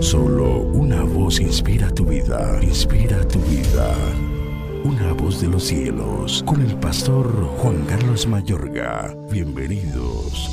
Solo una voz inspira tu vida, inspira tu vida. Una voz de los cielos, con el pastor Juan Carlos Mayorga. Bienvenidos.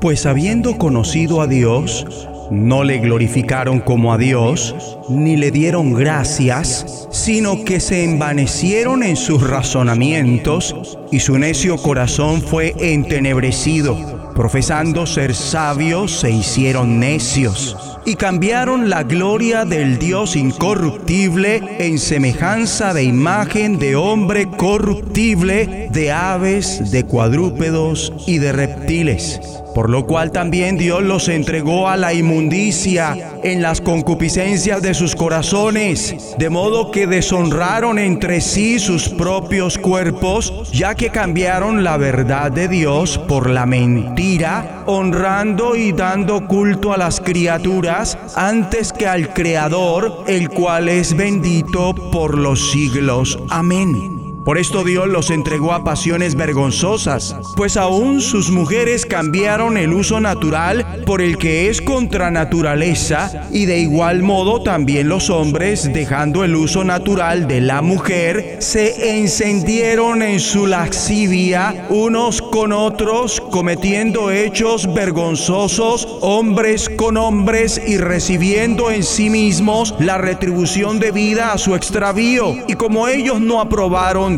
Pues habiendo conocido a Dios, no le glorificaron como a Dios, ni le dieron gracias, sino que se envanecieron en sus razonamientos, y su necio corazón fue entenebrecido. Profesando ser sabios, se hicieron necios y cambiaron la gloria del Dios incorruptible en semejanza de imagen de hombre corruptible, de aves, de cuadrúpedos y de reptiles por lo cual también Dios los entregó a la inmundicia en las concupiscencias de sus corazones, de modo que deshonraron entre sí sus propios cuerpos, ya que cambiaron la verdad de Dios por la mentira, honrando y dando culto a las criaturas antes que al Creador, el cual es bendito por los siglos. Amén. Por esto Dios los entregó a pasiones vergonzosas, pues aún sus mujeres cambiaron el uso natural por el que es contra naturaleza, y de igual modo también los hombres, dejando el uso natural de la mujer, se encendieron en su lascivia unos con otros, cometiendo hechos vergonzosos, hombres con hombres, y recibiendo en sí mismos la retribución debida a su extravío. Y como ellos no aprobaron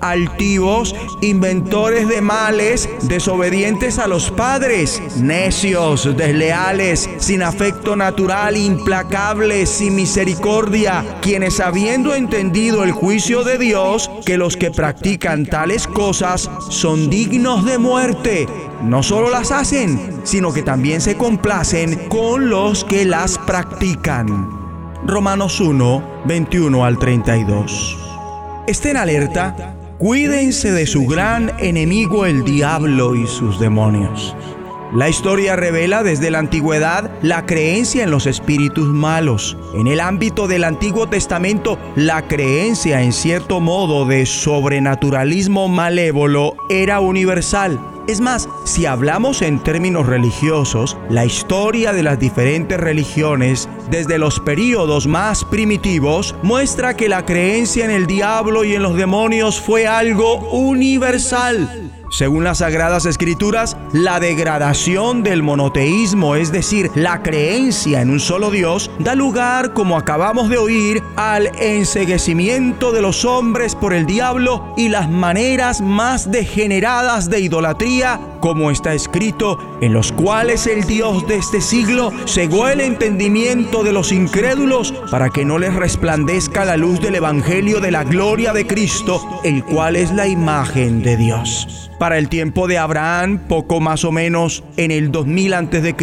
altivos, inventores de males, desobedientes a los padres, necios, desleales, sin afecto natural, implacables, sin misericordia, quienes habiendo entendido el juicio de Dios, que los que practican tales cosas son dignos de muerte, no solo las hacen, sino que también se complacen con los que las practican. Romanos 1, 21 al 32. Estén alerta, cuídense de su gran enemigo el diablo y sus demonios. La historia revela desde la antigüedad la creencia en los espíritus malos. En el ámbito del Antiguo Testamento, la creencia en cierto modo de sobrenaturalismo malévolo era universal. Es más, si hablamos en términos religiosos, la historia de las diferentes religiones, desde los períodos más primitivos, muestra que la creencia en el diablo y en los demonios fue algo universal. Según las Sagradas Escrituras, la degradación del monoteísmo, es decir, la creencia en un solo Dios, da lugar, como acabamos de oír, al enseguecimiento de los hombres por el diablo y las maneras más degeneradas de idolatría, como está escrito, en los cuales el Dios de este siglo cegó el entendimiento de los incrédulos para que no les resplandezca la luz del Evangelio de la gloria de Cristo, el cual es la imagen de Dios. Para el tiempo de Abraham, poco más o menos en el 2000 a.C.,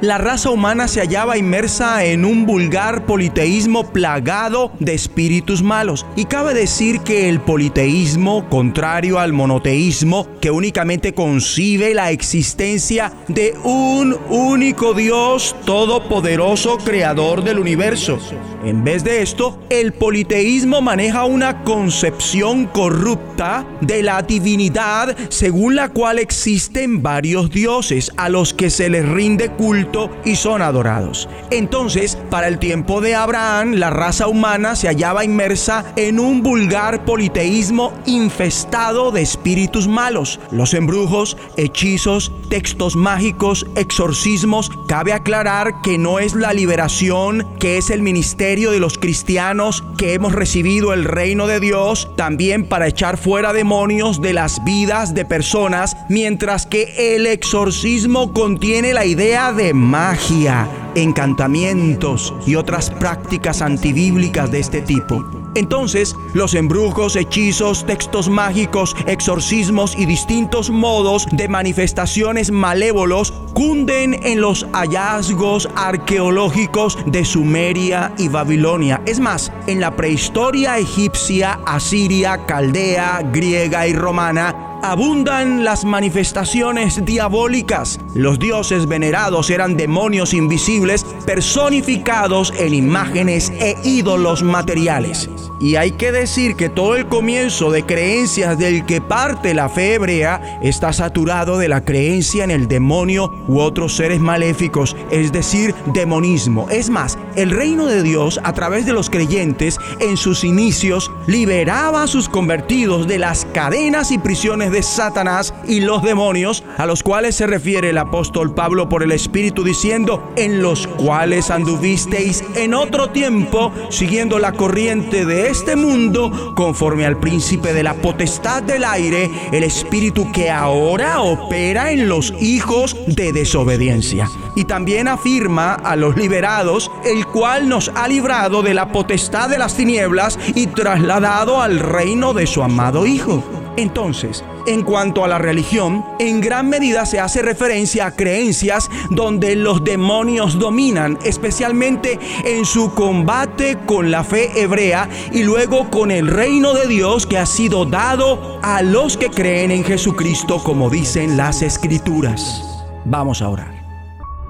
la raza humana se hallaba inmersa en un vulgar politeísmo plagado de espíritus malos. Y cabe decir que el politeísmo, contrario al monoteísmo, que únicamente concibe la existencia de un único Dios todopoderoso, creador del universo. En vez de esto, el politeísmo maneja una concepción corrupta de la divinidad según la cual existen varios dioses a los que se les rinde culto y son adorados. Entonces, para el tiempo de Abraham, la raza humana se hallaba inmersa en un vulgar politeísmo infestado de espíritus malos. Los embrujos, hechizos, textos mágicos, exorcismos, cabe aclarar que no es la liberación, que es el ministerio de los cristianos que hemos recibido el reino de Dios, también para echar fuera demonios de las vidas de personas, mientras que el exorcismo contiene la idea de magia, encantamientos y otras prácticas antibíblicas de este tipo. Entonces, los embrujos, hechizos, textos mágicos, exorcismos y distintos modos de manifestaciones malévolos cunden en los hallazgos arqueológicos de Sumeria y Babilonia. Es más, en la prehistoria egipcia, asiria, caldea, griega y romana, abundan las manifestaciones diabólicas. Los dioses venerados eran demonios invisibles personificados en imágenes e ídolos materiales. Y hay que decir que todo el comienzo de creencias del que parte la fe hebrea está saturado de la creencia en el demonio u otros seres maléficos, es decir, demonismo. Es más, el reino de Dios a través de los creyentes en sus inicios liberaba a sus convertidos de las cadenas y prisiones de Satanás y los demonios, a los cuales se refiere el apóstol Pablo por el Espíritu diciendo, en los cuales anduvisteis en otro tiempo siguiendo la corriente de este mundo conforme al príncipe de la potestad del aire, el espíritu que ahora opera en los hijos de desobediencia. Y también afirma a los liberados, el cual nos ha librado de la potestad de las tinieblas y trasladado al reino de su amado Hijo. Entonces, en cuanto a la religión, en gran medida se hace referencia a creencias donde los demonios dominan, especialmente en su combate con la fe hebrea y luego con el reino de Dios que ha sido dado a los que creen en Jesucristo, como dicen las escrituras. Vamos a orar.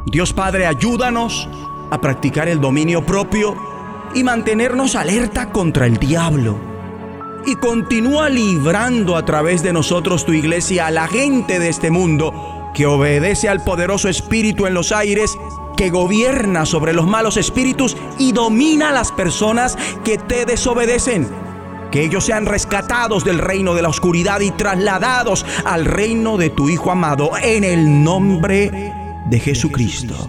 Dios Padre, ayúdanos a practicar el dominio propio y mantenernos alerta contra el diablo y continúa librando a través de nosotros tu iglesia a la gente de este mundo que obedece al poderoso espíritu en los aires que gobierna sobre los malos espíritus y domina a las personas que te desobedecen. Que ellos sean rescatados del reino de la oscuridad y trasladados al reino de tu Hijo amado en el nombre de Jesucristo.